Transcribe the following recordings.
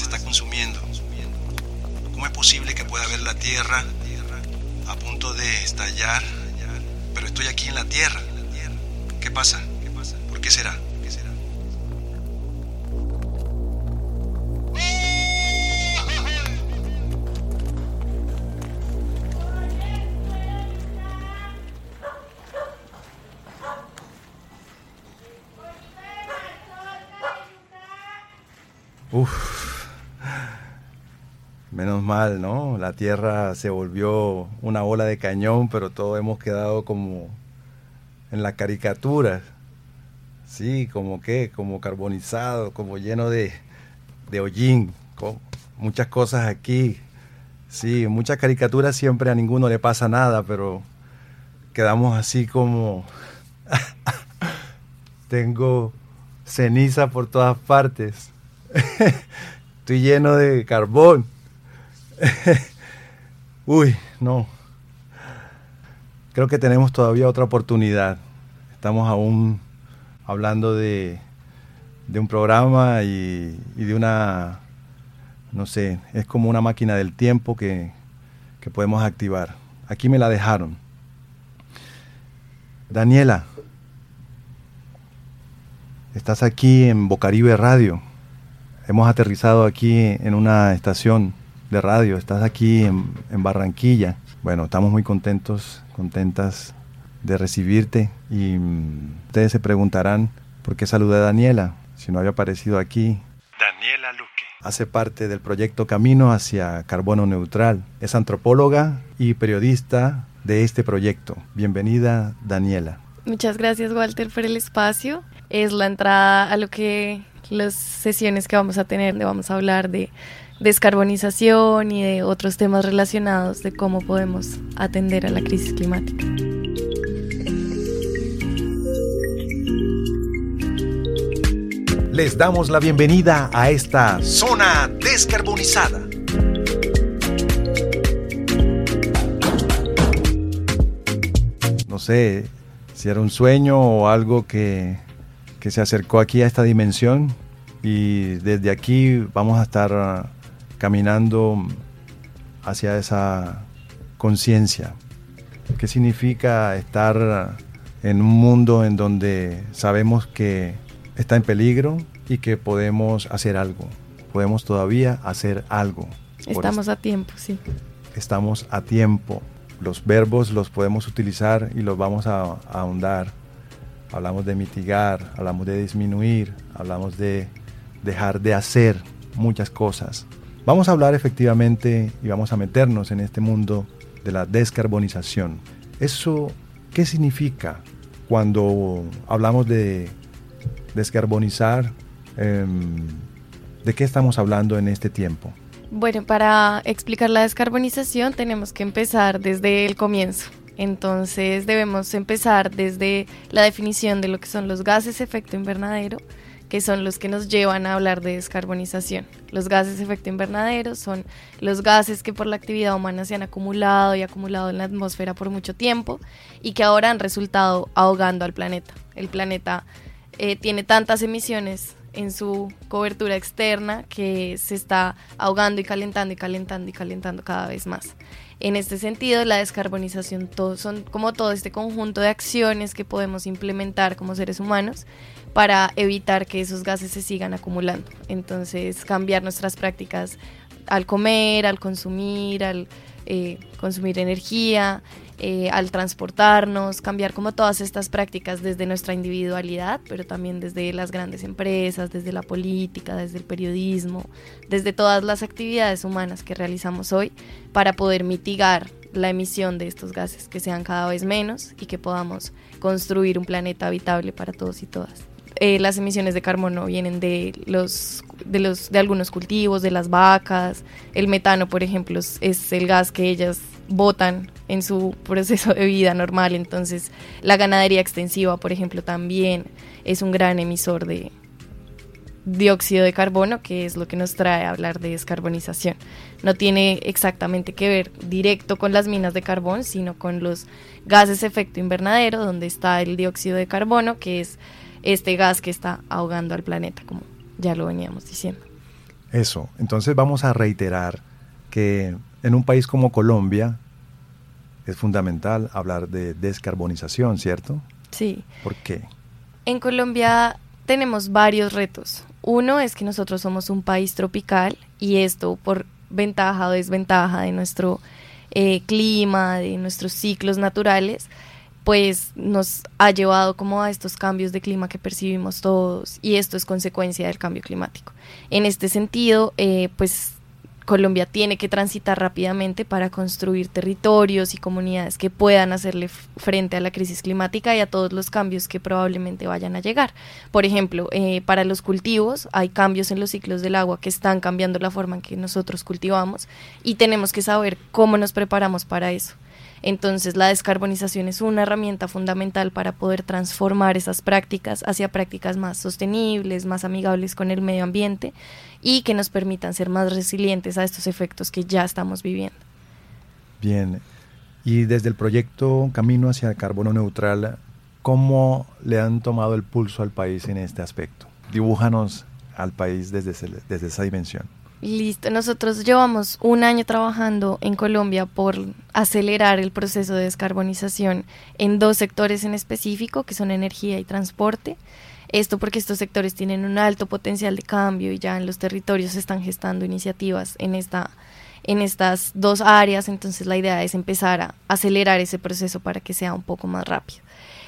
se está consumiendo. ¿Cómo es posible que pueda ver la Tierra a punto de estallar, pero estoy aquí en la Tierra? ¿Qué pasa? ¿Por qué será? Uf, menos mal, ¿no? La tierra se volvió una bola de cañón, pero todos hemos quedado como en la caricatura. Sí, como que, como carbonizado, como lleno de, de hollín, con muchas cosas aquí. Sí, muchas caricaturas siempre a ninguno le pasa nada, pero quedamos así como... Tengo ceniza por todas partes. Estoy lleno de carbón. Uy, no. Creo que tenemos todavía otra oportunidad. Estamos aún hablando de, un programa y, de una, no sé, es como una máquina del tiempo que, podemos activar. Aquí me la dejaron. Daniela, estás aquí en Bocaribe Radio. Hemos aterrizado aquí en una estación de radio, estás aquí en, Barranquilla. Bueno, estamos muy contentos, contentas de recibirte y mm, ustedes se preguntarán por qué saludé a Daniela, si no había aparecido aquí. Daniela Luque. Hace parte del proyecto Camino hacia Carbono Neutral. Es antropóloga y periodista de este proyecto. Bienvenida, Daniela. Muchas gracias, Walter, por el espacio. Es la entrada a lo que las sesiones que vamos a tener, le vamos a hablar de descarbonización y de otros temas relacionados de cómo podemos atender a la crisis climática. Les damos la bienvenida a esta zona descarbonizada. No sé si era un sueño o algo que que se acercó aquí a esta dimensión y desde aquí vamos a estar caminando hacia esa conciencia. ¿Qué significa estar en un mundo en donde sabemos que está en peligro y que podemos hacer algo? Podemos todavía hacer algo. Estamos a tiempo, sí. Estamos a tiempo. Los verbos los podemos utilizar y los vamos a ahondar hablamos de mitigar, hablamos de disminuir, hablamos de dejar de hacer muchas cosas. Vamos a hablar efectivamente y vamos a meternos en este mundo de la descarbonización. ¿Eso qué significa cuando hablamos de descarbonizar? Em, ¿De qué estamos hablando en este tiempo? Bueno, para explicar la descarbonización tenemos que empezar desde el comienzo. Entonces debemos empezar desde la definición de lo que son los gases efecto invernadero, que son los que nos llevan a hablar de descarbonización. Los gases efecto invernadero son los gases que por la actividad humana se han acumulado y acumulado en la atmósfera por mucho tiempo y que ahora han resultado ahogando al planeta. El planeta eh, tiene tantas emisiones en su cobertura externa que se está ahogando y calentando y calentando y calentando cada vez más. En este sentido, la descarbonización son como todo este conjunto de acciones que podemos implementar como seres humanos para evitar que esos gases se sigan acumulando. Entonces, cambiar nuestras prácticas al comer, al consumir, al eh, consumir energía, eh, al transportarnos, cambiar como todas estas prácticas desde nuestra individualidad, pero también desde las grandes empresas, desde la política, desde el periodismo, desde todas las actividades humanas que realizamos hoy para poder mitigar la emisión de estos gases, que sean cada vez menos y que podamos construir un planeta habitable para todos y todas. Eh, las emisiones de carbono vienen de los, de los de algunos cultivos, de las vacas. El metano, por ejemplo, es el gas que ellas botan en su proceso de vida normal. Entonces, la ganadería extensiva, por ejemplo, también es un gran emisor de dióxido de carbono, que es lo que nos trae a hablar de descarbonización. No tiene exactamente que ver directo con las minas de carbón, sino con los gases efecto invernadero, donde está el dióxido de carbono, que es este gas que está ahogando al planeta, como ya lo veníamos diciendo. Eso, entonces vamos a reiterar que en un país como Colombia es fundamental hablar de descarbonización, ¿cierto? Sí. ¿Por qué? En Colombia tenemos varios retos. Uno es que nosotros somos un país tropical y esto por ventaja o desventaja de nuestro eh, clima, de nuestros ciclos naturales, pues nos ha llevado como a estos cambios de clima que percibimos todos y esto es consecuencia del cambio climático. En este sentido, eh, pues Colombia tiene que transitar rápidamente para construir territorios y comunidades que puedan hacerle frente a la crisis climática y a todos los cambios que probablemente vayan a llegar. Por ejemplo, eh, para los cultivos hay cambios en los ciclos del agua que están cambiando la forma en que nosotros cultivamos y tenemos que saber cómo nos preparamos para eso. Entonces la descarbonización es una herramienta fundamental para poder transformar esas prácticas hacia prácticas más sostenibles, más amigables con el medio ambiente y que nos permitan ser más resilientes a estos efectos que ya estamos viviendo. Bien, y desde el proyecto Camino hacia el Carbono Neutral, ¿cómo le han tomado el pulso al país en este aspecto? Dibújanos al país desde, desde esa dimensión. Listo, nosotros llevamos un año trabajando en Colombia por acelerar el proceso de descarbonización en dos sectores en específico, que son energía y transporte. Esto porque estos sectores tienen un alto potencial de cambio y ya en los territorios se están gestando iniciativas en esta en estas dos áreas, entonces la idea es empezar a acelerar ese proceso para que sea un poco más rápido.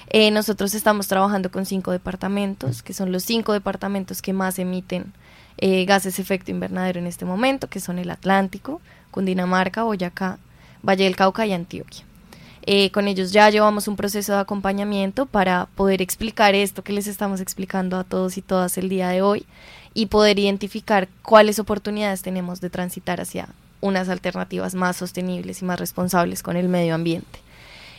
Eh, nosotros estamos trabajando con cinco departamentos, que son los cinco departamentos que más emiten eh, gases efecto invernadero en este momento, que son el Atlántico, Cundinamarca, Boyacá, Valle del Cauca y Antioquia. Eh, con ellos ya llevamos un proceso de acompañamiento para poder explicar esto que les estamos explicando a todos y todas el día de hoy y poder identificar cuáles oportunidades tenemos de transitar hacia unas alternativas más sostenibles y más responsables con el medio ambiente.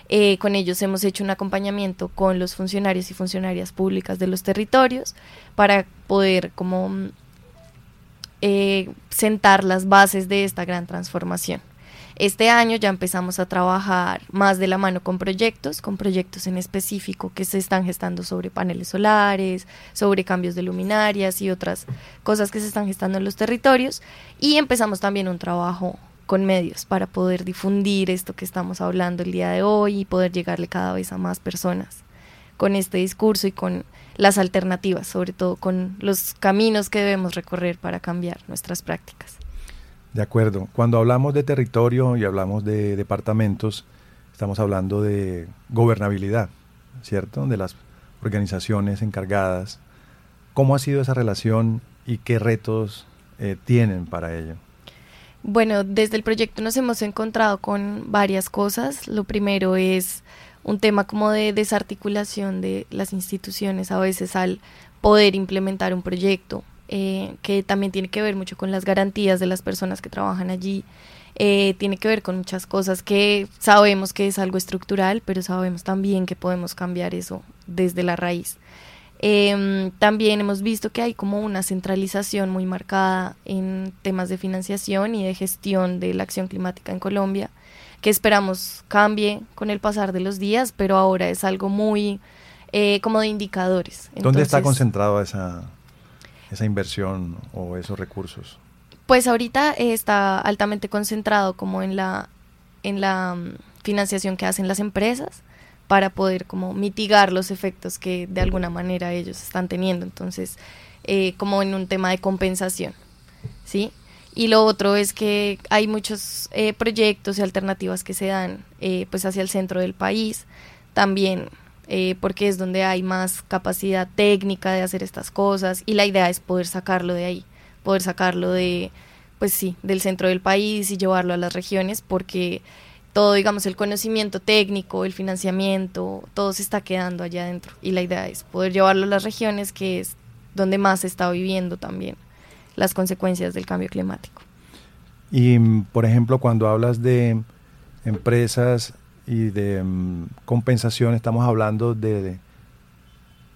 Eh, con ellos hemos hecho un acompañamiento con los funcionarios y funcionarias públicas de los territorios para poder como eh, sentar las bases de esta gran transformación. Este año ya empezamos a trabajar más de la mano con proyectos, con proyectos en específico que se están gestando sobre paneles solares, sobre cambios de luminarias y otras cosas que se están gestando en los territorios. Y empezamos también un trabajo con medios para poder difundir esto que estamos hablando el día de hoy y poder llegarle cada vez a más personas con este discurso y con las alternativas, sobre todo con los caminos que debemos recorrer para cambiar nuestras prácticas. De acuerdo. Cuando hablamos de territorio y hablamos de departamentos, estamos hablando de gobernabilidad, ¿cierto? De las organizaciones encargadas. ¿Cómo ha sido esa relación y qué retos eh, tienen para ello? Bueno, desde el proyecto nos hemos encontrado con varias cosas. Lo primero es un tema como de desarticulación de las instituciones a veces al poder implementar un proyecto, eh, que también tiene que ver mucho con las garantías de las personas que trabajan allí, eh, tiene que ver con muchas cosas que sabemos que es algo estructural, pero sabemos también que podemos cambiar eso desde la raíz. Em, también hemos visto que hay como una centralización muy marcada en temas de financiación y de gestión de la acción climática en Colombia que esperamos cambie con el pasar de los días, pero ahora es algo muy eh, como de indicadores. ¿Dónde está concentrado esa, esa inversión o esos recursos? Pues ahorita está altamente concentrado como en la en la mm, financiación que hacen las empresas para poder como mitigar los efectos que de alguna manera ellos están teniendo. Entonces, eh, como en un tema de compensación, ¿sí? Y lo otro es que hay muchos eh, proyectos y alternativas que se dan eh, pues hacia el centro del país, también porque es donde hay más capacidad técnica de hacer estas cosas y la idea es poder sacarlo de ahí, poder sacarlo de, pues sí, del centro del país y llevarlo a las regiones porque todo, digamos, el conocimiento técnico, el financiamiento, todo se está quedando allá adentro. Y la idea es poder llevarlo a las regiones, que es donde más se está viviendo también las consecuencias del cambio climático. Y, por ejemplo, cuando hablas de empresas y de mm, compensación, estamos hablando de,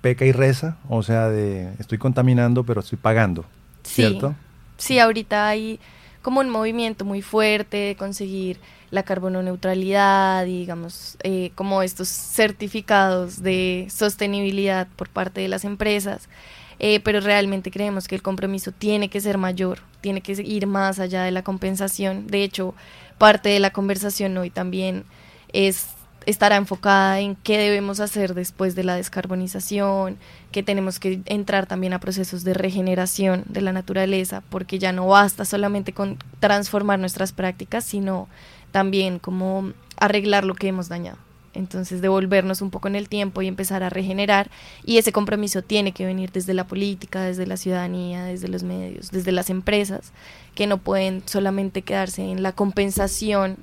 peca y reza, o sea, de estoy contaminando, pero estoy pagando, ¿cierto? Sí, ahorita hay como un movimiento muy fuerte de conseguir la carbono neutralidad, digamos, eh, como estos certificados de sostenibilidad por parte de las empresas. Eh, pero realmente creemos que el compromiso tiene que ser mayor, tiene que ir más allá de la compensación. De hecho, parte de la conversación hoy también es estará enfocada en qué debemos hacer después de la descarbonización, que tenemos que entrar también a procesos de regeneración de la naturaleza, porque ya no basta solamente con transformar nuestras prácticas, sino también como arreglar lo que hemos dañado. Entonces, devolvernos un poco en el tiempo y empezar a regenerar. Y ese compromiso tiene que venir desde la política, desde la ciudadanía, desde los medios, desde las empresas, que no pueden solamente quedarse en la compensación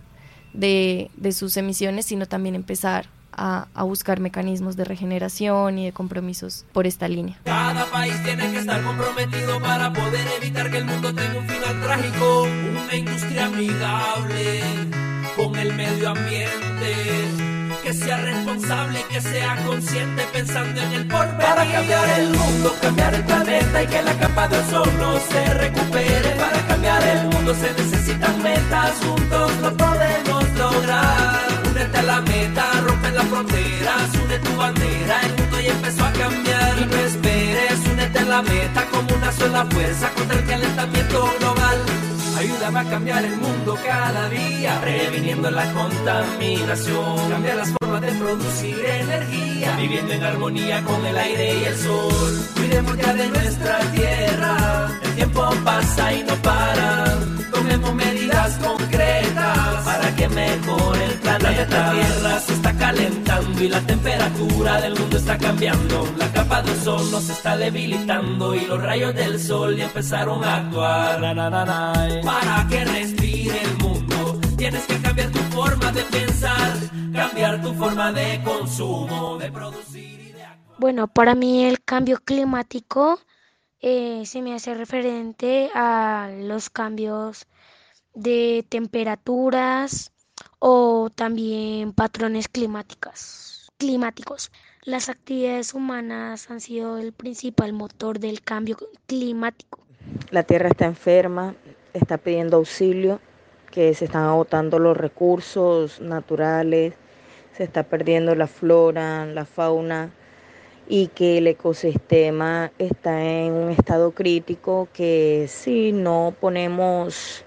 de, de sus emisiones, sino también empezar a, a, buscar mecanismos de regeneración y de compromisos por esta línea. Cada país tiene que estar comprometido para poder evitar que el mundo tenga un final trágico, una industria amigable con el medio ambiente que sea responsable que sea consciente pensando en el porvenir. Para cambiar el mundo, cambiar el planeta y que la capa de ozono se recupere. Para cambiar el mundo se necesitan metas, juntos lo podemos lograr. Únete a la meta, rompe las fronteras, une tu bandera, el mundo ya empezó a cambiar. Y no esperes, únete a la meta como una sola fuerza contra el calentamiento global. Ayúdame a cambiar el mundo cada día, previniendo la contaminación. Cambia las formas de producir energía, viviendo en armonía con el aire y el sol. Cuidemos ya de nuestra tierra, el tiempo pasa y no para. Tomemos medidas concretas para que mejore planeta. La tierra se está calentando y la temperatura del mundo está cambiando. La capa de ozono se está debilitando y los rayos del sol ya empezaron a actuar. Para que respire el mundo, tienes que cambiar tu forma de pensar, cambiar tu forma de consumo, de producir y de actuar. Bueno, para mí el cambio climático eh, se me hace referente a los cambios de temperaturas o también patrones climáticos. climáticos. Las actividades humanas han sido el principal motor del cambio climático. La Tierra está enferma, está pidiendo auxilio, que se están agotando los recursos naturales, se está perdiendo la flora, la fauna y que el ecosistema está en un estado crítico que si no ponemos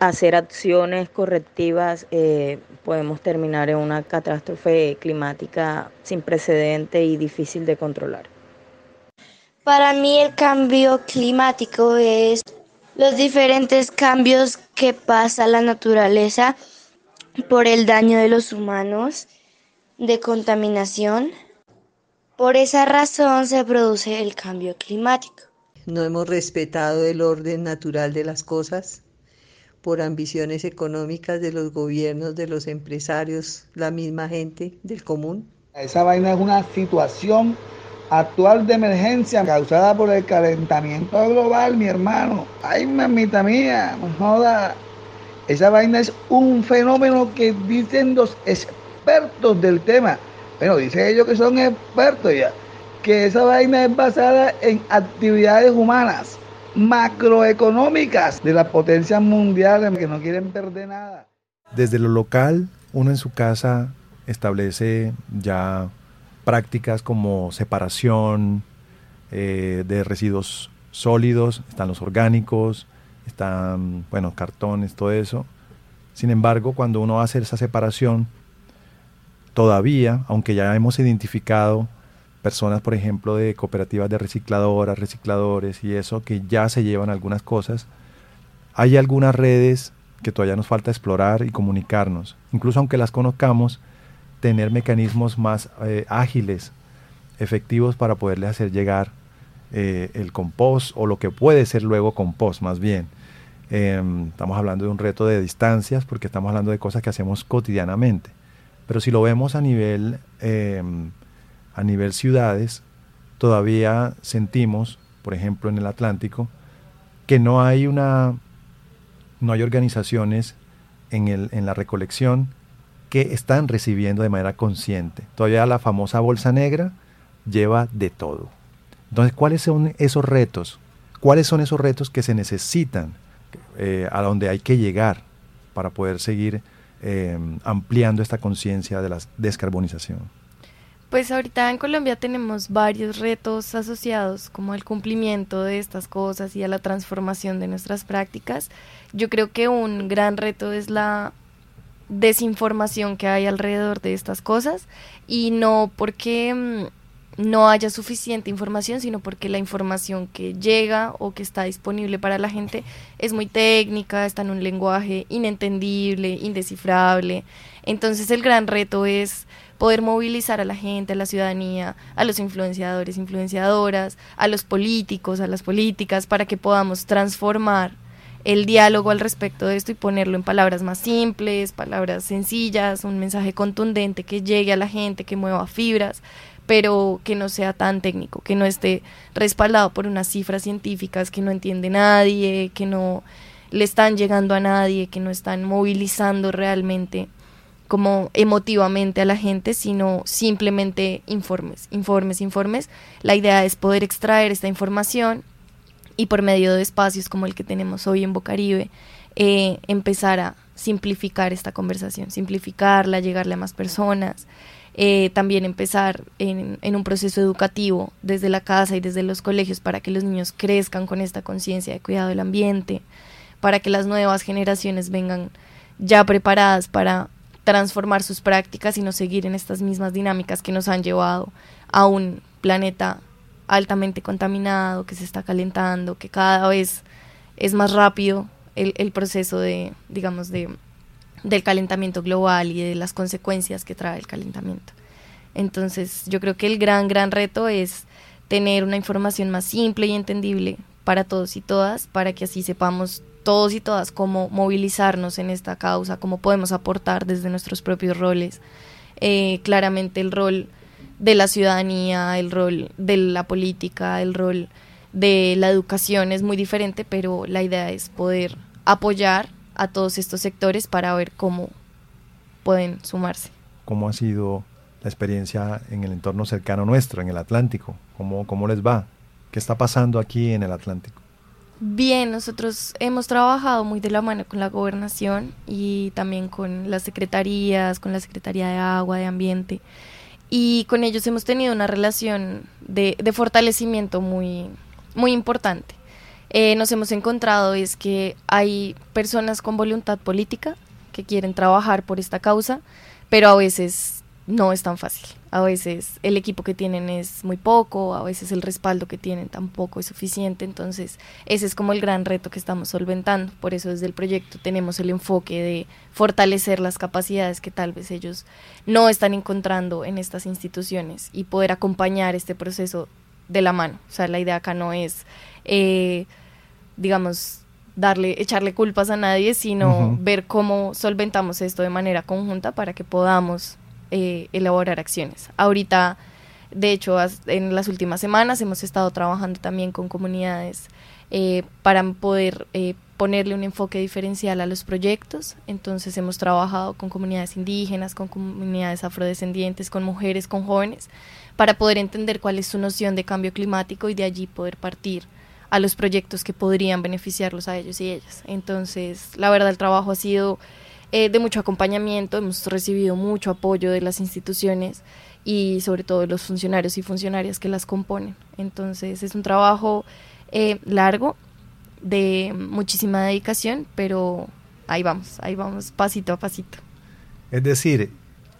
hacer acciones correctivas eh, podemos terminar en una catástrofe climática sin precedente y difícil de controlar. Para mí el cambio climático es los diferentes cambios que pasa la naturaleza por el daño de los humanos, de contaminación. Por esa razón se produce el cambio climático. No hemos respetado el orden natural de las cosas por ambiciones económicas de los gobiernos, de los empresarios, la misma gente del común. Esa vaina es una situación actual de emergencia causada por el calentamiento global, mi hermano. Ay, mamita mía, joda. Esa vaina es un fenómeno que dicen los expertos del tema. Bueno, dicen ellos que son expertos ya. Que esa vaina es basada en actividades humanas, macroeconómicas de las potencias mundiales que no quieren perder nada. Desde lo local, uno en su casa establece ya prácticas como separación eh, de residuos sólidos, están los orgánicos, están, bueno, cartones, todo eso. Sin embargo, cuando uno hace esa separación, todavía, aunque ya hemos identificado personas, por ejemplo, de cooperativas de recicladoras, recicladores y eso, que ya se llevan algunas cosas, hay algunas redes que todavía nos falta explorar y comunicarnos. Incluso aunque las conozcamos, tener mecanismos más eh, ágiles, efectivos para poderle hacer llegar eh, el compost o lo que puede ser luego compost más bien. Em, estamos hablando de un reto de distancias porque estamos hablando de cosas que hacemos cotidianamente. Pero si lo vemos a nivel, em, a nivel ciudades, todavía sentimos, por ejemplo en el Atlántico, que no hay una no hay organizaciones en, el, en la recolección que están recibiendo de manera consciente. Todavía la famosa bolsa negra lleva de todo. Entonces, ¿cuáles son esos retos? ¿Cuáles son esos retos que se necesitan eh, a donde hay que llegar para poder seguir eh, ampliando esta conciencia de la descarbonización? Pues ahorita en Colombia tenemos varios retos asociados como al cumplimiento de estas cosas y a la transformación de nuestras prácticas. Yo creo que un gran reto es la desinformación que hay alrededor de estas cosas y no porque mm, no haya suficiente información, sino porque la información que llega o que está disponible para la gente es muy técnica, está en un lenguaje inentendible, indescifrable. Entonces el gran reto es poder movilizar a la gente, a la ciudadanía, a los influenciadores, influenciadoras, a los políticos, a las políticas, para que podamos transformar el diálogo al respecto de esto y ponerlo en palabras más simples, palabras sencillas, un mensaje contundente que llegue a la gente, que mueva fibras, pero que no sea tan técnico, que no esté respaldado por unas cifras científicas que no entiende nadie, que no le están llegando a nadie, que no están movilizando realmente como emotivamente a la gente, sino simplemente informes, informes, informes. La idea es poder extraer esta información y por medio de espacios como el que tenemos hoy en Bocaribe, eh, empezar a simplificar esta conversación, simplificarla, llegarle a más personas, eh, también empezar en, en, un proceso educativo desde la casa y desde los colegios para que los niños crezcan con esta conciencia de cuidado del ambiente, para que las nuevas generaciones vengan ya preparadas para transformar sus prácticas y no seguir en estas mismas dinámicas que nos han llevado a un planeta altamente contaminado, que se está calentando, que cada vez es más rápido el, el proceso de, digamos, de del calentamiento global y de las consecuencias que trae el calentamiento. Entonces, yo creo que el gran, gran reto es tener una información más simple y entendible para todos y todas, para que así sepamos todos y todas cómo movilizarnos en esta causa, cómo podemos aportar desde nuestros propios roles. Eh, claramente el rol de la ciudadanía, el rol de la política, el rol de la educación es muy diferente, pero la idea es poder apoyar a todos estos sectores para ver cómo pueden sumarse. ¿Cómo ha sido la experiencia en el entorno cercano nuestro, en el Atlántico? ¿Cómo, cómo les va? ¿Qué está pasando aquí en el Atlántico? Bien, nosotros hemos trabajado muy de la mano con la gobernación y también con las secretarías, con la Secretaría de Agua, de Ambiente, y con ellos hemos tenido una relación de, de fortalecimiento muy, muy importante. Eh, nos hemos encontrado es que hay personas con voluntad política que quieren trabajar por esta causa, pero a veces no es tan fácil. A veces el equipo que tienen es muy poco, a veces el respaldo que tienen tampoco es suficiente, entonces ese es como el gran reto que estamos solventando. Por eso desde el proyecto tenemos el enfoque de fortalecer las capacidades que tal vez ellos no están encontrando en estas instituciones y poder acompañar este proceso de la mano. O sea, la idea acá no es... Eh, digamos, darle, echarle culpas a nadie, sino ver cómo solventamos esto de manera conjunta para que podamos eh, elaborar acciones. Ahorita, de hecho, en las últimas semanas hemos estado trabajando también con comunidades eh, para poder eh, ponerle un enfoque diferencial a los proyectos. Entonces hemos trabajado con comunidades indígenas, con comunidades afrodescendientes, con mujeres, con jóvenes, para poder entender cuál es su noción de cambio climático y de allí poder partir a los proyectos que podrían beneficiarlos a ellos y ellas. Entonces, la verdad, el trabajo ha sido eh, de mucho acompañamiento, hemos recibido mucho apoyo de las instituciones y sobre todo de los funcionarios y funcionarias que las componen. Entonces, es un trabajo eh, largo, de muchísima dedicación, pero ahí vamos, ahí vamos pasito a pasito. Es decir,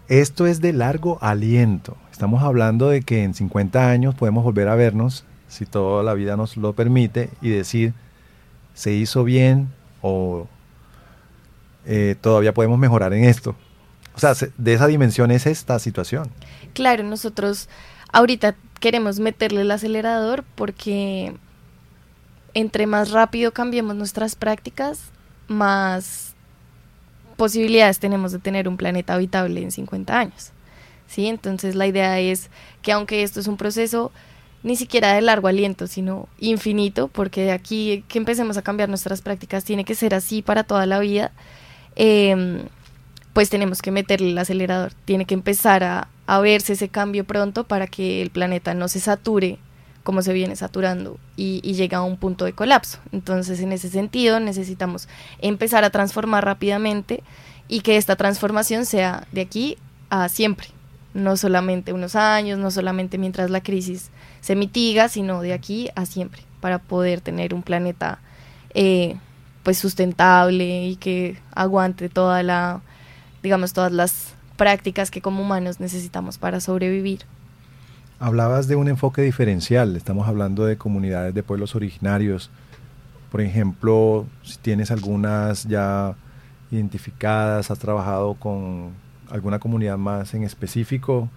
esto es de largo aliento. Estamos hablando de que en 50 años podemos volver a vernos, si toda la vida nos lo permite, y decir, se hizo bien o eh, todavía podemos mejorar en esto. O sea, de esa dimensión es esta situación. Claro, nosotros ahorita queremos meterle el acelerador porque entre más rápido cambiemos nuestras prácticas, más posibilidades tenemos de tener un planeta habitable en 50 años. ¿sí? Entonces la idea es que aunque esto es un proceso ni siquiera de largo aliento, sino infinito, porque de aquí que empecemos a cambiar nuestras prácticas tiene que ser así para toda la vida, em, pues tenemos que meterle el acelerador, tiene que empezar a, a verse ese cambio pronto para que el planeta no se sature como se viene saturando y, llega a un punto de colapso. Entonces, en ese sentido, necesitamos empezar a transformar rápidamente y que esta transformación sea de aquí a siempre, no solamente unos años, no solamente mientras la crisis se mitiga, sino de aquí a siempre, para poder tener un planeta eh, pues sustentable y que aguante toda la, digamos, todas las prácticas que como humanos necesitamos para sobrevivir. Hablabas de un enfoque diferencial, estamos hablando de comunidades de pueblos originarios. Por ejemplo, si tienes algunas ya identificadas, has trabajado con alguna comunidad más en específico.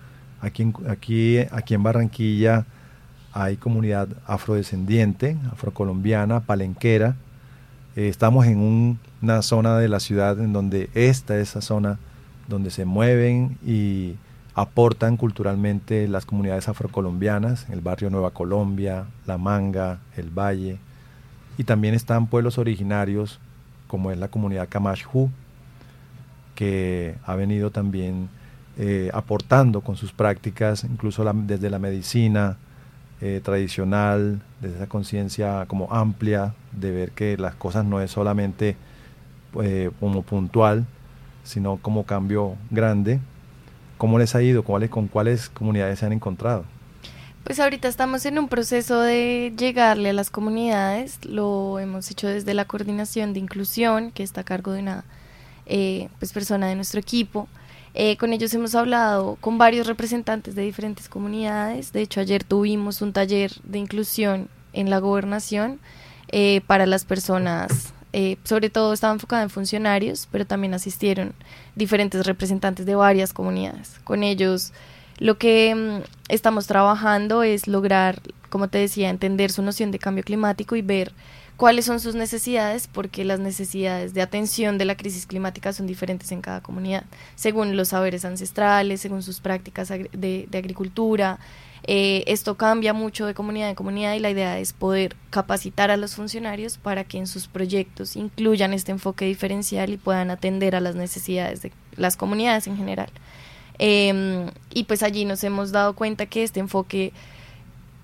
Aquí aquí, aquí en Barranquilla hay comunidad afrodescendiente, afrocolombiana, palenquera. Eh, estamos en una zona de la ciudad en donde esta es esa zona donde se mueven y aportan culturalmente las comunidades afrocolombianas, el barrio Nueva Colombia, La Manga, El Valle, y también están pueblos originarios como es la comunidad Kamashhu, que ha venido también eh, aportando con sus prácticas, incluso desde la medicina eh, tradicional, desde esa conciencia como amplia de ver que las cosas no es solamente eh, como puntual, sino como cambio grande ¿Cómo les ha ido? ¿Con cuáles comunidades se han encontrado? Pues ahorita estamos en un proceso de llegarle a las comunidades. Lo hemos hecho desde la coordinación de inclusión, que está a cargo de una eh, pues persona de nuestro equipo. Eh, con ellos hemos hablado con varios representantes de diferentes comunidades. De hecho, ayer tuvimos un taller de inclusión en la gobernación eh, para las personas eh, sobre todo estaba enfocada en funcionarios, pero también asistieron diferentes representantes de varias comunidades. Con ellos lo que mm, estamos trabajando es lograr, como te decía, entender su noción de cambio climático y ver cuáles son sus necesidades, porque las necesidades de atención de la crisis climática son diferentes en cada comunidad, según los saberes ancestrales, según sus prácticas de, de agricultura, eh, esto cambia mucho de comunidad en comunidad y la idea es poder capacitar a los funcionarios para que en sus proyectos incluyan este enfoque diferencial y puedan atender a las necesidades de las comunidades en general. Em, y pues allí nos hemos dado cuenta que este enfoque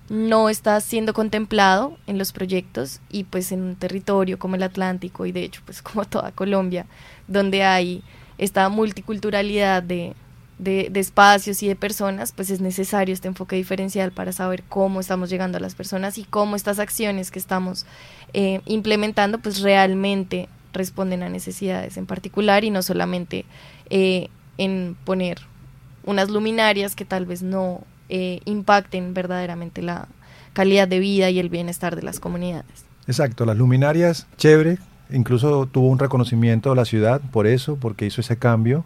no está siendo contemplado en los proyectos y pues en un territorio como el Atlántico y de hecho pues como toda Colombia, donde hay esta multiculturalidad de, de, espacios y de personas, pues es necesario este enfoque diferencial para saber cómo estamos llegando a las personas y cómo estas acciones que estamos eh, implementando pues realmente responden a necesidades en particular y no solamente eh, en poner unas luminarias que tal vez no eh, impacten verdaderamente la calidad de vida y el bienestar de las comunidades. Exacto, las luminarias, chévere, incluso tuvo un reconocimiento de la ciudad por eso, porque hizo ese cambio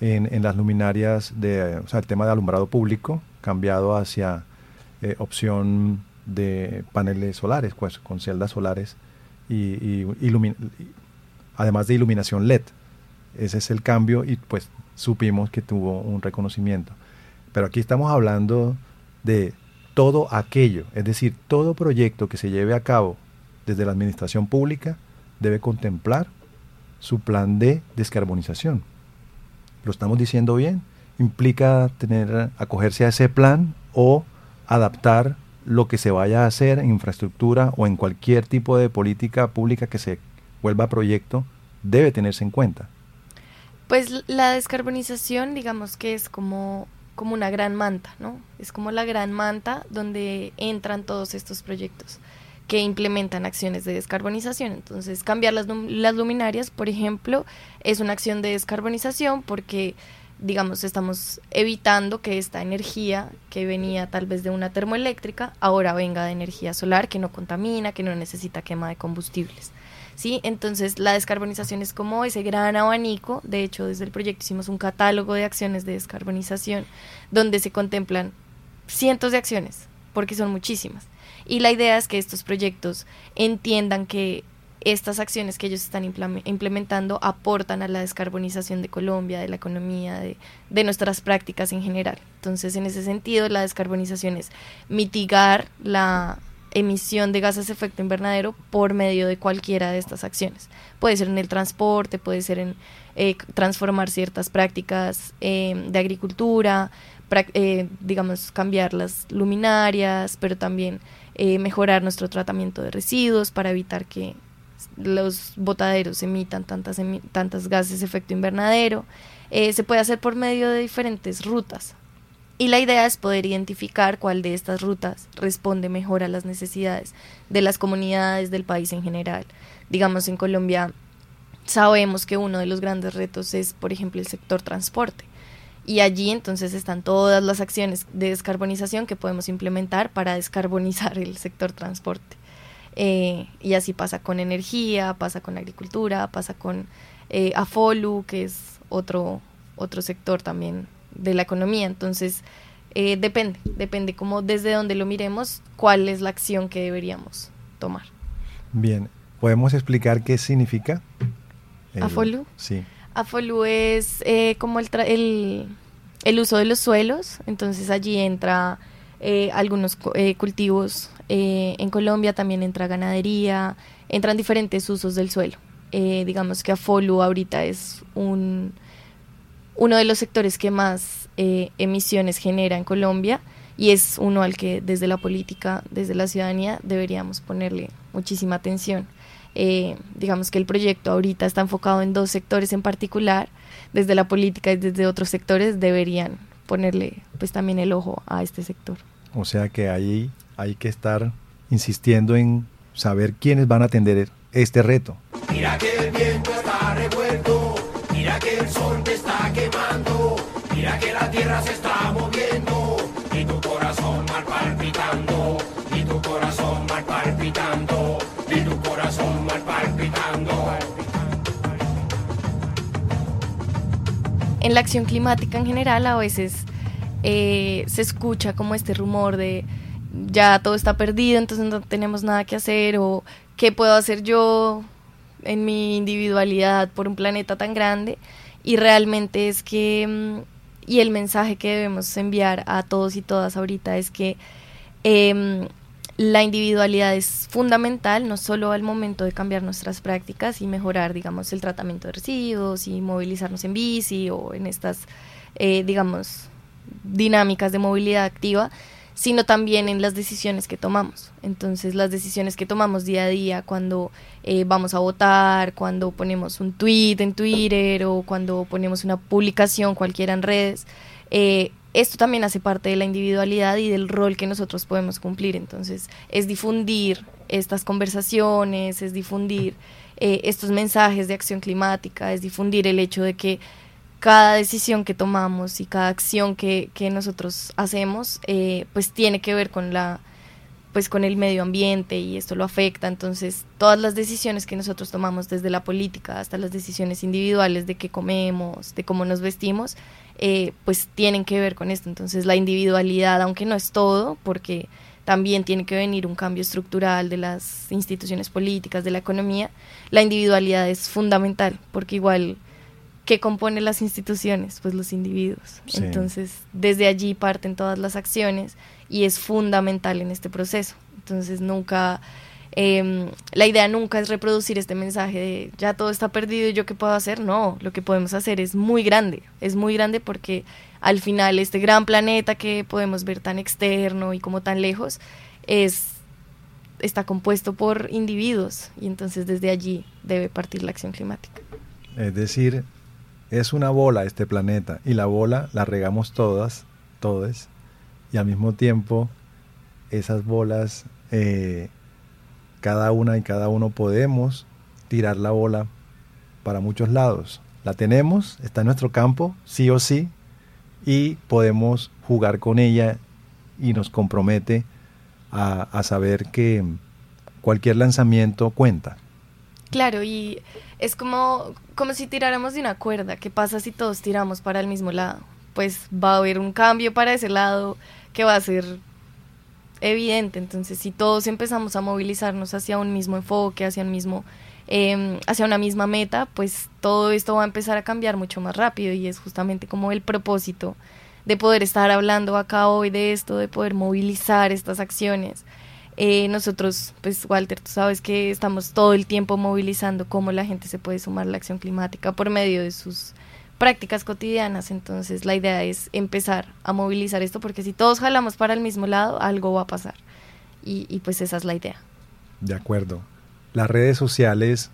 en, las luminarias, de, o sea, el tema de alumbrado público, cambiado hacia eh, opción de paneles solares, pues, con celdas solares y, además de iluminación LED. Ese es el cambio y pues supimos que tuvo un reconocimiento. Pero aquí estamos hablando de todo aquello, es decir, todo proyecto que se lleve a cabo desde la administración pública debe contemplar su plan de descarbonización. ¿Lo estamos diciendo bien? ¿Implica tener, acogerse a ese plan o adaptar lo que se vaya a hacer en infraestructura o en cualquier tipo de política pública que se vuelva proyecto, debe tenerse en cuenta? Pues la descarbonización, digamos que es como, como una gran manta, ¿no? Es como la gran manta donde entran todos estos proyectos que implementan acciones de descarbonización. Entonces, cambiar las, las luminarias, por ejemplo, es una acción de descarbonización porque digamos, estamos evitando que esta energía que venía tal vez de una termoeléctrica ahora venga de energía solar que no contamina, que no necesita quema de combustibles. ¿sí? Entonces, la descarbonización es como ese gran abanico. De hecho, desde el proyecto hicimos un catálogo de acciones de descarbonización donde se contemplan cientos de acciones, porque son muchísimas. Y la idea es que estos proyectos entiendan que estas acciones que ellos están implementando aportan a la descarbonización de Colombia, de la economía, de, nuestras prácticas en general. Entonces, en ese sentido, la descarbonización es mitigar la emisión de gases de efecto invernadero por medio de cualquiera de estas acciones. Puede ser en el transporte, puede ser en eh, transformar ciertas prácticas eh, de agricultura, eh, digamos, cambiar las luminarias, pero también mejorar nuestro tratamiento de residuos para evitar que los botaderos emitan tantas, tantas gases de efecto invernadero. Eh, se puede hacer por medio de diferentes rutas. Y la idea es poder identificar cuál de estas rutas responde mejor a las necesidades de las comunidades del país en general. Digamos, en Colombia sabemos que uno de los grandes retos es, por ejemplo, el sector transporte. Y allí entonces están todas las acciones de descarbonización que podemos implementar para descarbonizar el sector transporte. Eh, y así pasa con energía, pasa con agricultura, pasa con eh, AFOLU, que es otro, otro sector también de la economía. Entonces, eh, depende, depende como desde donde lo miremos, cuál es la acción que deberíamos tomar. Bien, ¿podemos explicar qué significa? AFOLU. Sí. AFOLU es como el, el, el, uso de los suelos, entonces allí entra algunos cultivos eh, en Colombia también entra ganadería, entran diferentes usos del suelo. Eh, digamos que Afolu ahorita es un, uno de los sectores que más eh, emisiones genera en Colombia y es uno al que desde la política, desde la ciudadanía, deberíamos ponerle muchísima atención. digamos que el proyecto ahorita está enfocado en dos sectores en particular, desde la política y desde otros sectores deberían ponerle pues también el ojo a este sector. O sea que ahí hay que estar insistiendo en saber quiénes van a atender este reto. Mira que el viento está revuelto, mira que el sol te está quemando, mira que la tierra se está moviendo En la acción climática en general a veces eh, se escucha como este rumor de ya todo está perdido, entonces no tenemos nada que hacer o qué puedo hacer yo en mi individualidad por un planeta tan grande y realmente es que mm, y el mensaje que debemos enviar a todos y todas ahorita es que em, la individualidad es fundamental no solo al momento de cambiar nuestras prácticas y mejorar digamos el tratamiento de residuos y movilizarnos en bici o en estas eh, digamos dinámicas de movilidad activa sino también en las decisiones que tomamos. Entonces, las decisiones que tomamos día a día, cuando eh, vamos a votar, cuando ponemos un tweet en Twitter o cuando ponemos una publicación cualquiera en redes, eh, esto también hace parte de la individualidad y del rol que nosotros podemos cumplir. Entonces, es difundir estas conversaciones, es difundir eh, estos mensajes de acción climática, es difundir el hecho de que cada decisión que tomamos y cada acción que, nosotros hacemos, eh, pues tiene que ver con la pues con el medio ambiente y esto lo afecta. Entonces, todas las decisiones que nosotros tomamos, desde la política hasta las decisiones individuales de qué comemos, de cómo nos vestimos, eh, pues tienen que ver con esto. Entonces, la individualidad, aunque no es todo, porque también tiene que venir un cambio estructural de las instituciones políticas, de la economía, la individualidad es fundamental, porque igual ¿Qué compone las instituciones? Pues los individuos. Entonces, desde allí parten todas las acciones y es fundamental en este proceso. Entonces, nunca, em, la idea nunca es reproducir este mensaje de ya todo está perdido y yo qué puedo hacer. No, lo que podemos hacer es muy grande. Es muy grande porque al final este gran planeta que podemos ver tan externo y como tan lejos es está compuesto por individuos y entonces desde allí debe partir la acción climática. Es decir, es una bola este planeta y la bola la regamos todas, todas, y al mismo tiempo esas bolas eh, cada una y cada uno podemos tirar la bola para muchos lados. La tenemos, está en nuestro campo, sí o sí, y podemos jugar con ella y nos compromete a, a saber que cualquier lanzamiento cuenta. Claro, y es como, como si tiráramos de una cuerda. ¿Qué pasa si todos tiramos para el mismo lado? Pues va a haber un cambio para ese lado que va a ser evidente. Entonces, si todos empezamos a movilizarnos hacia un mismo enfoque, hacia un mismo, eh, hacia una misma meta, pues todo esto va a empezar a cambiar mucho más rápido y es justamente como el propósito de poder estar hablando acá hoy de esto, de poder movilizar estas acciones. Eh, nosotros, pues Walter, tú sabes que estamos todo el tiempo movilizando cómo la gente se puede sumar a la acción climática por medio de sus prácticas cotidianas. Entonces la idea es empezar a movilizar esto porque si todos jalamos para el mismo lado, algo va a pasar. Y, pues esa es la idea. De acuerdo. Las redes sociales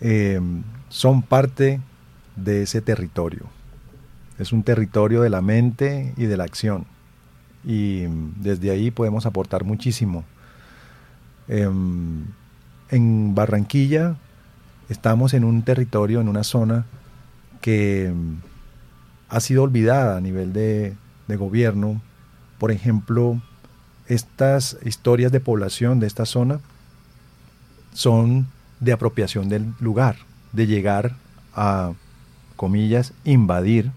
eh, son parte de ese territorio. Es un territorio de la mente y de la acción. Y desde ahí podemos aportar muchísimo. en Barranquilla estamos en un territorio, en una zona que ha sido olvidada a nivel de, de gobierno. Por ejemplo, estas historias de población de esta zona son de apropiación del lugar, de llegar a, comillas, invadir.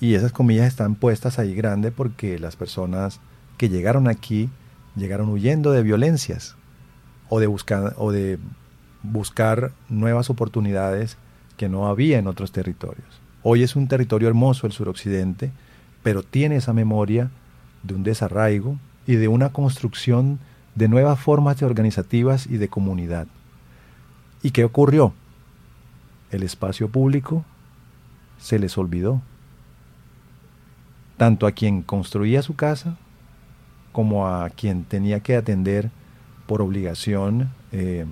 Y esas comillas están puestas ahí grande porque las personas que llegaron aquí llegaron huyendo de violencias o de buscar, o de buscar nuevas oportunidades que no había en otros territorios. Hoy es un territorio hermoso el suroccidente, pero tiene esa memoria de un desarraigo y de una construcción de nuevas formas de organizativas y de comunidad. ¿Y qué ocurrió? El espacio público se les olvidó. Tanto a quien construía su casa como a quien tenía que atender por obligación eh,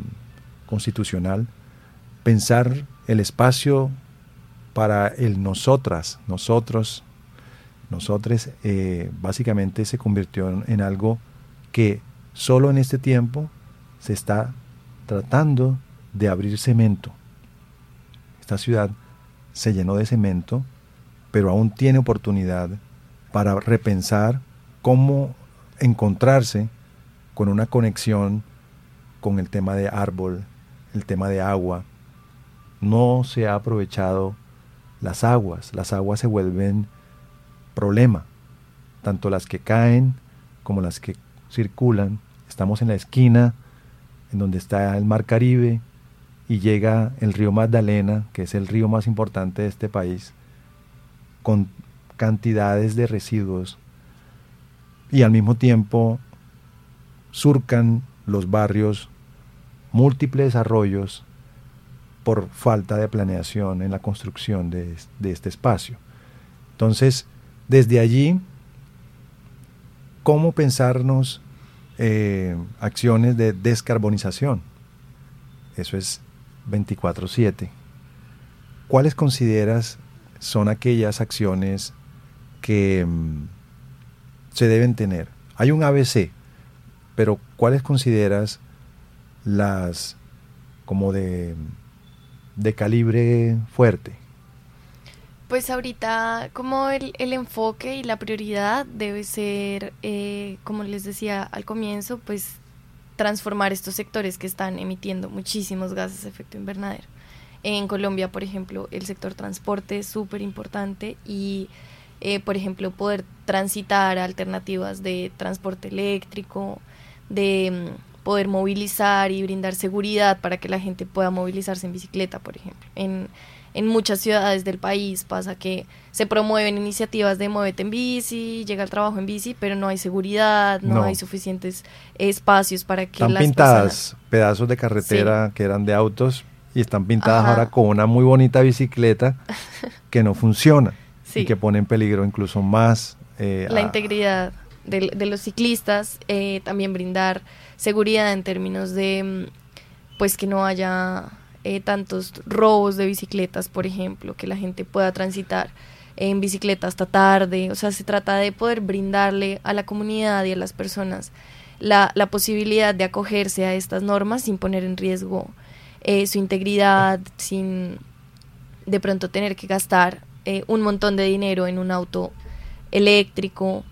constitucional, pensar el espacio para el nosotras, nosotros, nosotros, eh, básicamente se convirtió en algo que solo en este tiempo se está tratando de abrir cemento. Esta ciudad se llenó de cemento, pero aún tiene oportunidad para repensar cómo encontrarse con una conexión con el tema de árbol, el tema de agua. No se ha aprovechado las aguas, las aguas se vuelven problema, tanto las que caen como las que circulan. Estamos en la esquina en donde está el mar Caribe y llega el río Magdalena, que es el río más importante de este país, con cantidades de residuos y al mismo tiempo surcan los barrios múltiples arroyos por falta de planeación en la construcción de, de este espacio. Entonces, desde allí, ¿cómo pensarnos eh, acciones de descarbonización? Eso es 24/7. ¿Cuáles consideras son aquellas acciones que mm, se deben tener? Hay un ABC, pero ¿cuáles consideras las como de, de calibre fuerte? Pues ahorita como el, el, enfoque y la prioridad debe ser, eh, como les decía al comienzo, pues transformar estos sectores que están emitiendo muchísimos gases de efecto invernadero. En Colombia, por ejemplo, el sector transporte es súper importante y, eh, por ejemplo, poder transitar alternativas de transporte eléctrico, de mm, poder movilizar y brindar seguridad para que la gente pueda movilizarse en bicicleta, por ejemplo. En, en muchas ciudades del país pasa que se promueven iniciativas de muévete en bici, llega al trabajo en bici, pero no hay seguridad, no, hay suficientes espacios para que están pintadas pedazos de carretera que eran de autos y están pintadas ahora con una muy bonita bicicleta que no funciona y que pone en peligro incluso más eh, la integridad de, de, los ciclistas, eh, también brindar seguridad en términos de mm, pues que no haya eh, tantos robos de bicicletas, por ejemplo, que la gente pueda transitar en bicicleta hasta tarde. O sea, se trata de poder brindarle a la comunidad y a las personas la, la posibilidad de acogerse a estas normas sin poner en riesgo eh, su integridad, sin de pronto tener que gastar eh, un montón de dinero en un auto eléctrico.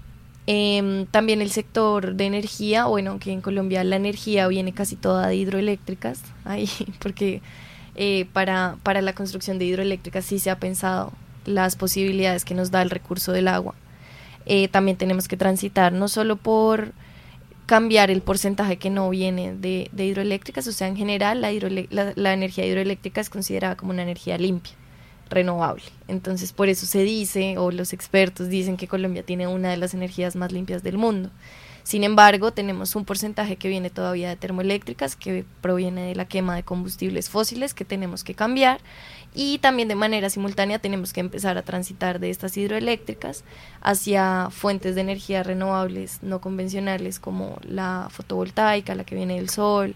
Em, también el sector de energía, bueno, que en Colombia la energía viene casi toda de hidroeléctricas, ahí, porque eh, para, para la construcción de hidroeléctricas sí se ha pensado las posibilidades que nos da el recurso del agua. Eh, también tenemos que transitar no solo por cambiar el porcentaje que no viene de, hidroeléctricas, o sea, en general la energía hidroeléctrica es considerada como una energía limpia renovable. Entonces, por eso se dice, o los expertos dicen que Colombia tiene una de las energías más limpias del mundo. Sin embargo, tenemos un porcentaje que viene todavía de termoeléctricas, que proviene de la quema de combustibles fósiles que tenemos que cambiar y también de manera simultánea tenemos que empezar a transitar de estas hidroeléctricas hacia fuentes de energía renovables no convencionales como la fotovoltaica, la que viene del sol,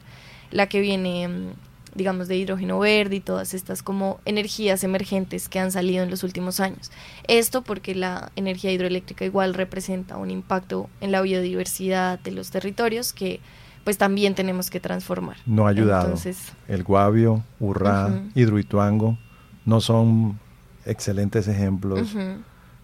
la que viene mm, digamos, de hidrógeno verde y todas estas como energías emergentes que han salido en los últimos años. Esto porque la energía hidroeléctrica igual representa un impacto en la biodiversidad de los territorios que pues también tenemos que transformar. No ha ayudado. el Guavio, Urrá, Hidroituango no son excelentes ejemplos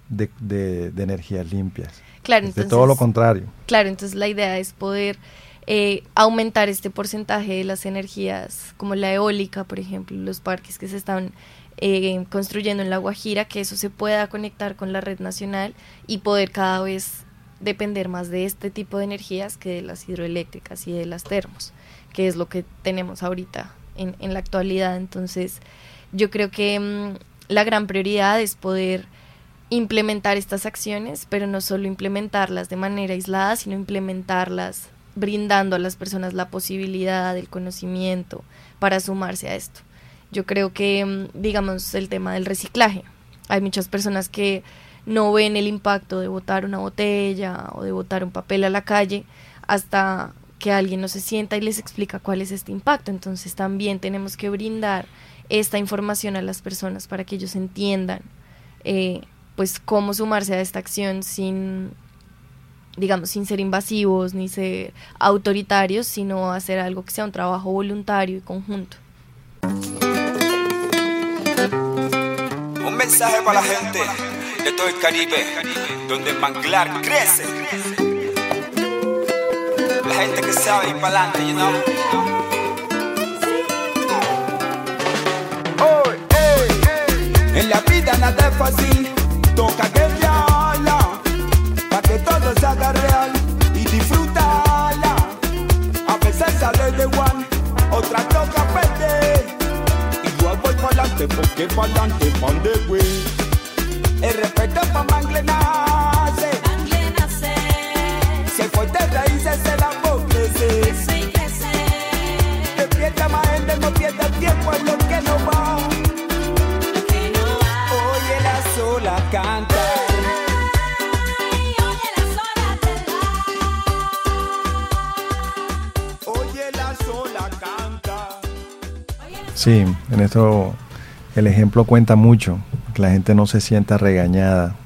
de, de, energías limpias. Claro, de todo lo contrario. Claro, entonces la idea es poder eh, aumentar este porcentaje de las energías, como la eólica, por ejemplo, los parques que se están eh, construyendo en La Guajira, que eso se pueda conectar con la red nacional y poder cada vez depender más de este tipo de energías que de las hidroeléctricas y de las termos, que es lo que tenemos ahorita en, en la actualidad. Entonces, yo creo que mm, la gran prioridad es poder implementar estas acciones, pero no solo implementarlas de manera aislada, sino implementarlas brindando a las personas la posibilidad del conocimiento para sumarse a esto. Yo creo que, mm, digamos, el tema del reciclaje. Hay muchas personas que no ven el impacto de botar una botella o de botar un papel a la calle hasta que alguien no se sienta y les explica cuál es este impacto. Entonces también tenemos que brindar esta información a las personas para que ellos entiendan eh, pues cómo sumarse a esta acción sin digamos, sin ser invasivos ni ser autoritarios, sino hacer algo que sea un trabajo voluntario y conjunto. Un mensaje para la gente de todo el Caribe, donde el manglar crece. La gente que sabe ir para adelante, you. En la vida nada es fácil, toca que adelante porque para adelante pan de güey. El respeto pa' mangle nace. Mangle nace. Si hay fuertes raíces se la crece. Eso y crece. Que pierda más gente, no pierda tiempo en lo que no va. Que no va. Oye la sola canta. Sí, en esto el ejemplo cuenta mucho, que la gente no se sienta regañada.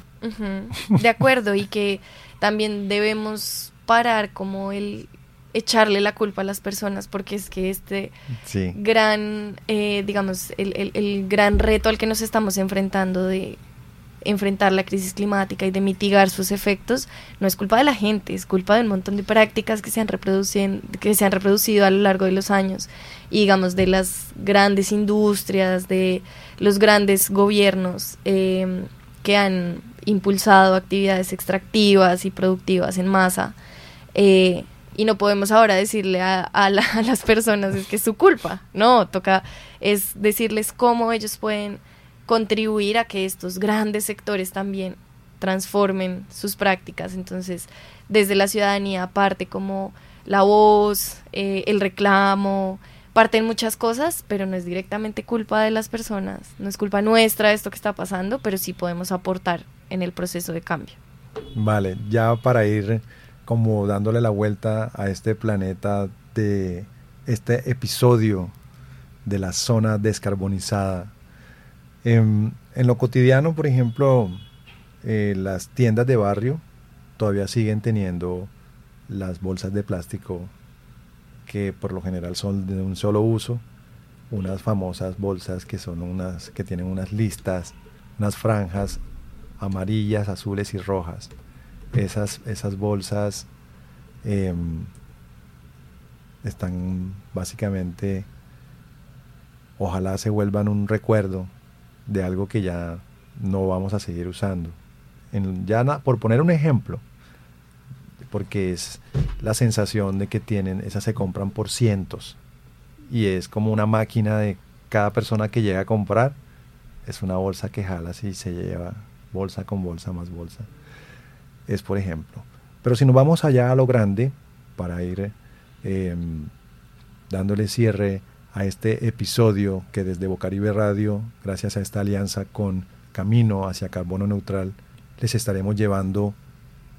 De acuerdo, y que también debemos parar como el echarle la culpa a las personas, porque es que este gran, eh, digamos, el, el gran reto al que nos estamos enfrentando de enfrentar la crisis climática y de mitigar sus efectos, no es culpa de la gente, es culpa de un montón de prácticas que se han, que se han reproducido a lo largo de los años y digamos de las grandes industrias, de los grandes gobiernos em, que han impulsado actividades extractivas y productivas en masa. Eh, y no podemos ahora decirle a, a, las personas es que es su culpa, no, toca es decirles cómo ellos pueden contribuir a que estos grandes sectores también transformen sus prácticas. Entonces, desde la ciudadanía parte como la voz, eh, el reclamo, parten muchas cosas, pero no es directamente culpa de las personas, no es culpa nuestra esto que está pasando, pero sí podemos aportar en el proceso de cambio. Vale, ya para ir como dándole la vuelta a este planeta de este episodio de la zona descarbonizada, en, lo cotidiano, por ejemplo, eh, las tiendas de barrio todavía siguen teniendo las bolsas de plástico que por lo general son de un solo uso, unas famosas bolsas que son unas que tienen unas listas, unas franjas amarillas, azules y rojas. Esas, esas bolsas em, están básicamente, ojalá se vuelvan un recuerdo de algo que ya no vamos a seguir usando. En, ya por poner un ejemplo, porque es la sensación de que tienen, esas se compran por cientos y es como una máquina de cada persona que llega a comprar, es una bolsa que jalas y se lleva bolsa con bolsa más bolsa. Es por ejemplo. Pero si nos vamos allá a lo grande, para ir eh, dándole cierre a este episodio que desde Bocaribe Radio, gracias a esta alianza con Camino hacia Carbono Neutral, les estaremos llevando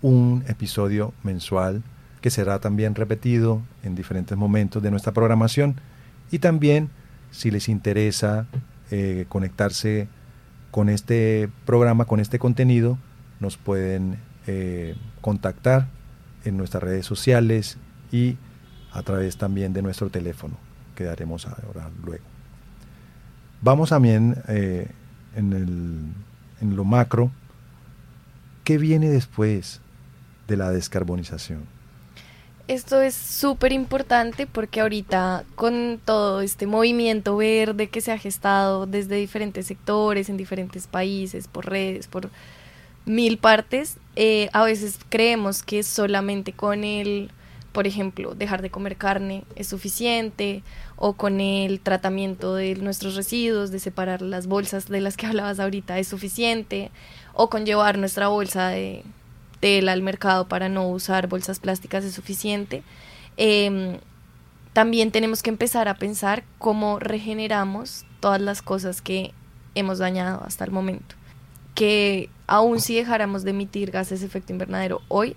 un episodio mensual que será también repetido en diferentes momentos de nuestra programación. Y también si les interesa eh, conectarse con este programa, con este contenido, nos pueden eh, contactar en nuestras redes sociales y a través también de nuestro teléfono que daremos ahora luego. Vamos también eh, en lo macro. ¿Qué viene después de la descarbonización? Esto es súper importante porque ahorita con todo este movimiento verde que se ha gestado desde diferentes sectores, en diferentes países, por redes, por mil partes, eh, a veces creemos que solamente con el, por ejemplo, dejar de comer carne es suficiente, o con el tratamiento de nuestros residuos, de separar las bolsas de las que hablabas ahorita es suficiente, o con llevar nuestra bolsa de tela al mercado para no usar bolsas plásticas es suficiente. Eh, también tenemos que empezar a pensar cómo regeneramos todas las cosas que hemos dañado hasta el momento. Que aun si dejáramos de emitir gases de efecto invernadero hoy,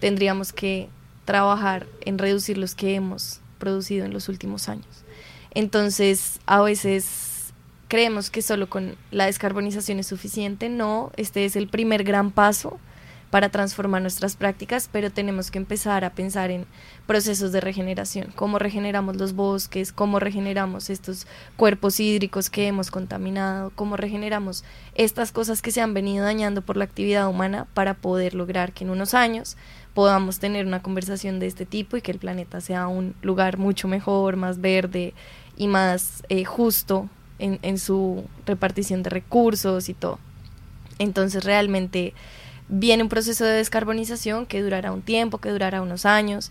tendríamos que trabajar en reducir los que hemos producido en los últimos años. Entonces, a veces creemos que solo con la descarbonización es suficiente. No, este es el primer gran paso para transformar nuestras prácticas, pero tenemos que empezar a pensar en procesos de regeneración, cómo regeneramos los bosques, cómo regeneramos estos cuerpos hídricos que hemos contaminado, cómo regeneramos estas cosas que se han venido dañando por la actividad humana para poder lograr que en unos años podamos tener una conversación de este tipo y que el planeta sea un lugar mucho mejor, más verde y más eh, justo en, en su repartición de recursos y todo. Entonces realmente viene un proceso de descarbonización que durará un tiempo, que durará unos años,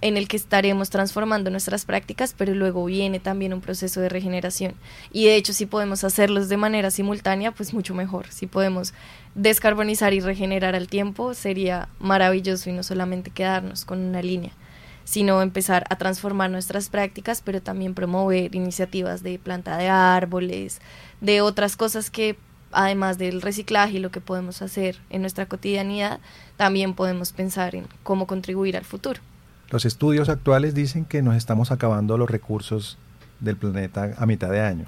en el que estaremos transformando nuestras prácticas, pero luego viene también un proceso de regeneración. Y de hecho, si podemos hacerlos de manera simultánea, pues mucho mejor. Si podemos descarbonizar y regenerar al tiempo, sería maravilloso y no solamente quedarnos con una línea sino empezar a transformar nuestras prácticas, pero también promover iniciativas de planta de árboles, de otras cosas que además del reciclaje y lo que podemos hacer en nuestra cotidianidad, también podemos pensar en cómo contribuir al futuro. Los estudios actuales dicen que nos estamos acabando los recursos del planeta a mitad de año.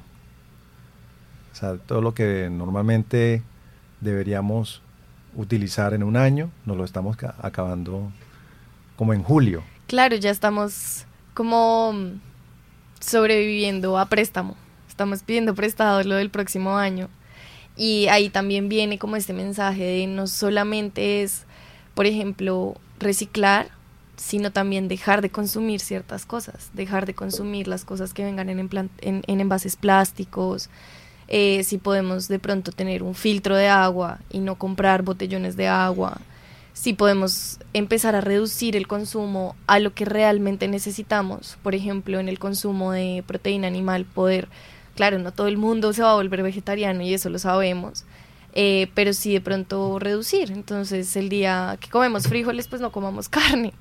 O sea, todo lo que normalmente deberíamos utilizar en un año, nos lo estamos ca- acabando como en julio. Claro, ya estamos como sobreviviendo a préstamo. Estamos pidiendo prestado lo del próximo año. Y ahí también viene como este mensaje de no solamente es, por ejemplo, reciclar, sino también dejar de consumir ciertas cosas, dejar de consumir las cosas que vengan en, en, en envases plásticos, eh, si podemos de pronto tener un filtro de agua y no comprar botellones de agua, si podemos empezar a reducir el consumo a lo que realmente necesitamos, por ejemplo, en el consumo de proteína animal, poder, claro, no todo el mundo se va a volver vegetariano y eso lo sabemos, eh, pero sí de pronto reducir. Entonces, el día que comemos frijoles, pues no comamos carne.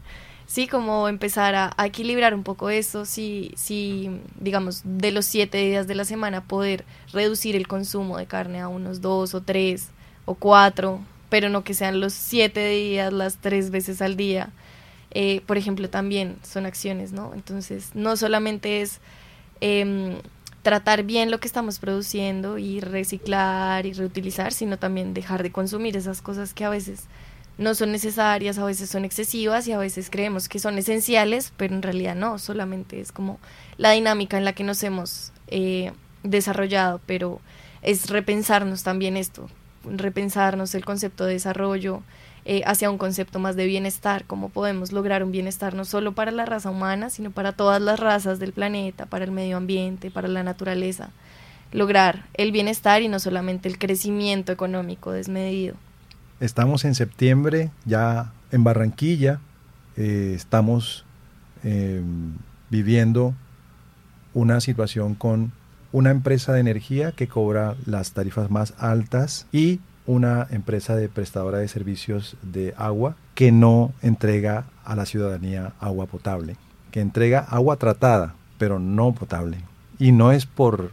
Sí, como empezar a, equilibrar un poco eso, si, si, digamos, de los siete días de la semana poder reducir el consumo de carne a unos dos o tres o cuatro, pero no que sean los siete días, las tres veces al día. Eh, por ejemplo, también son acciones, ¿no? Entonces, no solamente es em, tratar bien lo que estamos produciendo y reciclar y reutilizar, sino también dejar de consumir esas cosas que a veces no son necesarias, a veces son excesivas y a veces creemos que son esenciales, pero en realidad no, solamente es como la dinámica en la que nos hemos eh, desarrollado, pero es repensarnos también esto, repensarnos el concepto de desarrollo eh, hacia un concepto más de bienestar, cómo podemos lograr un bienestar no solo para la raza humana, sino para todas las razas del planeta, para el medio ambiente, para la naturaleza, lograr el bienestar y no solamente el crecimiento económico desmedido. Estamos en septiembre, ya en Barranquilla, eh, estamos eh, viviendo una situación con una empresa de energía que cobra las tarifas más altas y una empresa de prestadora de servicios de agua que no entrega a la ciudadanía agua potable, que entrega agua tratada, pero no potable. Y no es por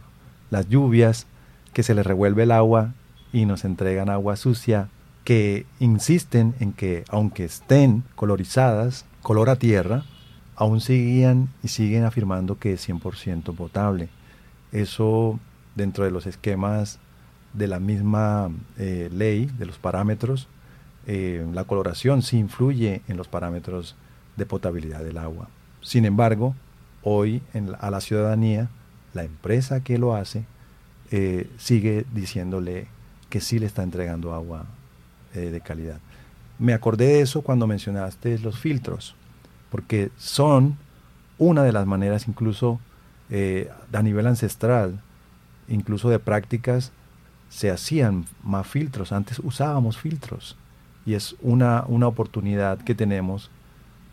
las lluvias que se les revuelve el agua y nos entregan agua sucia, que insisten en que aunque estén colorizadas, color a tierra, aún siguen y siguen afirmando que es 100% potable. Eso dentro de los esquemas de la misma eh, ley, de los parámetros, eh, la coloración sí influye en los parámetros de potabilidad del agua. Sin embargo, hoy a la ciudadanía, la empresa que lo hace eh, sigue diciéndole que sí le está entregando agua de calidad. Me acordé de eso cuando mencionaste los filtros, porque son una de las maneras incluso a nivel ancestral, incluso de prácticas, se hacían más filtros. Antes usábamos filtros y es una, una oportunidad que tenemos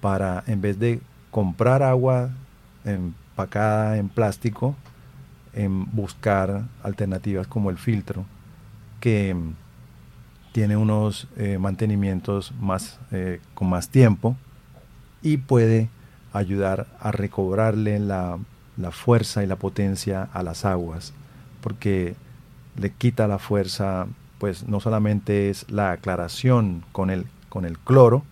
para, en vez de comprar agua empacada en plástico, en buscar alternativas como el filtro, que mm, tiene unos eh, mantenimientos más, eh, con más tiempo y puede ayudar a recobrarle la, la fuerza y la potencia a las aguas, porque le quita la fuerza, pues no solamente es la aclaración con el, con el cloro,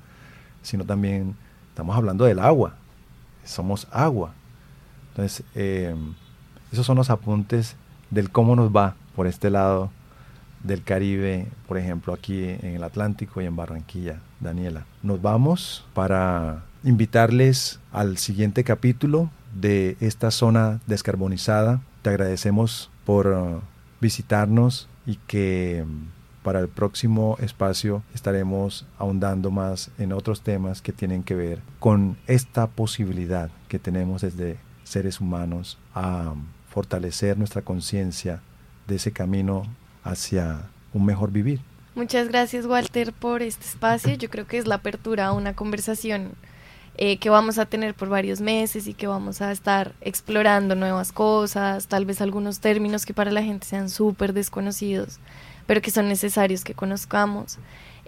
sino también estamos hablando del agua, somos agua. Entonces, eh, esos son los apuntes del cómo nos va por este lado del Caribe, por ejemplo, aquí en el Atlántico y en Barranquilla, Daniela. Nos vamos para invitarles al siguiente capítulo de esta zona descarbonizada. Te agradecemos por visitarnos y que um, para el próximo espacio estaremos ahondando más en otros temas que tienen que ver con esta posibilidad que tenemos desde seres humanos a um, fortalecer nuestra conciencia de ese camino hacia un mejor vivir. Muchas gracias Walter por este espacio. Yo creo que es la apertura a una conversación eh, que vamos a tener por varios meses y que vamos a estar explorando nuevas cosas, tal vez algunos términos que para la gente sean súper desconocidos, pero que son necesarios que conozcamos.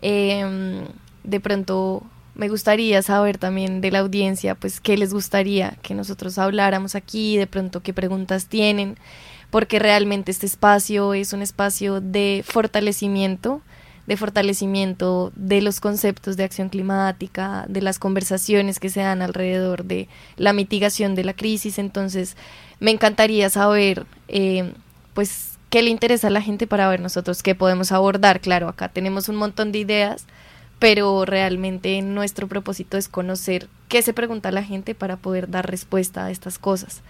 Eh, de pronto me gustaría saber también de la audiencia, pues qué les gustaría que nosotros habláramos aquí, de pronto qué preguntas tienen, porque realmente este espacio es un espacio de fortalecimiento, de fortalecimiento de los conceptos de acción climática, de las conversaciones que se dan alrededor de la mitigación de la crisis. Entonces, me encantaría saber, eh, pues, qué le interesa a la gente para ver nosotros qué podemos abordar. Claro, acá tenemos un montón de ideas, pero realmente nuestro propósito es conocer qué se pregunta la gente para poder dar respuesta a estas cosas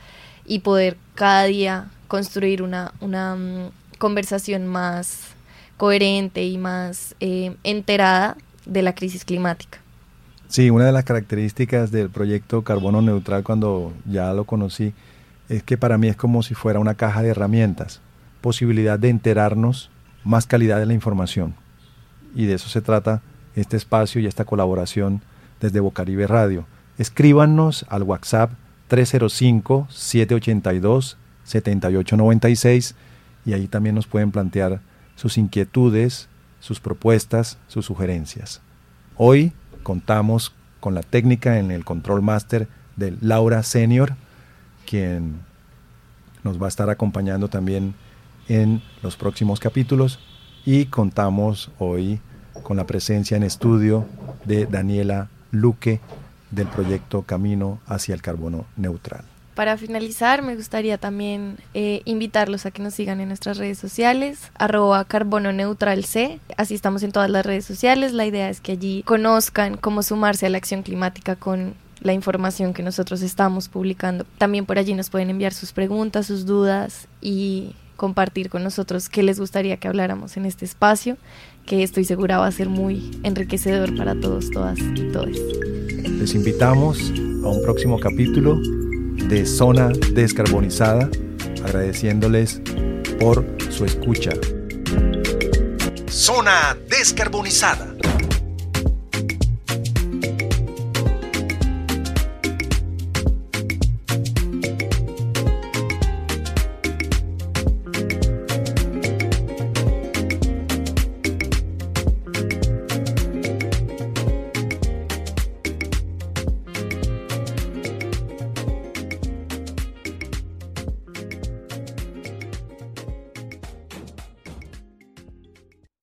y poder cada día construir una, una um, conversación más coherente y más eh, enterada de la crisis climática. Sí, una de las características del proyecto Carbono Neutral cuando ya lo conocí es que para mí es como si fuera una caja de herramientas, posibilidad de enterarnos, más calidad de la información. Y de eso se trata este espacio y esta colaboración desde Bocaribe Radio. Escríbanos al WhatsApp 305-782-7896 y ahí también nos pueden plantear sus inquietudes, sus propuestas, sus sugerencias. Hoy contamos con la técnica en el Control Master de Laura Senior, quien nos va a estar acompañando también en los próximos capítulos y contamos hoy con la presencia en estudio de Daniela Luque del proyecto Camino hacia el Carbono Neutral. Para finalizar, me gustaría también eh, invitarlos a que nos sigan en nuestras redes sociales, arroba carbono neutral C. Así estamos en todas las redes sociales. La idea es que allí conozcan cómo sumarse a la acción climática con la información que nosotros estamos publicando. También por allí nos pueden enviar sus preguntas, sus dudas y compartir con nosotros qué les gustaría que habláramos en este espacio, que estoy segura va a ser muy enriquecedor para todos, todas y todes. Les invitamos a un próximo capítulo de Zona Descarbonizada, agradeciéndoles por su escucha. Zona descarbonizada.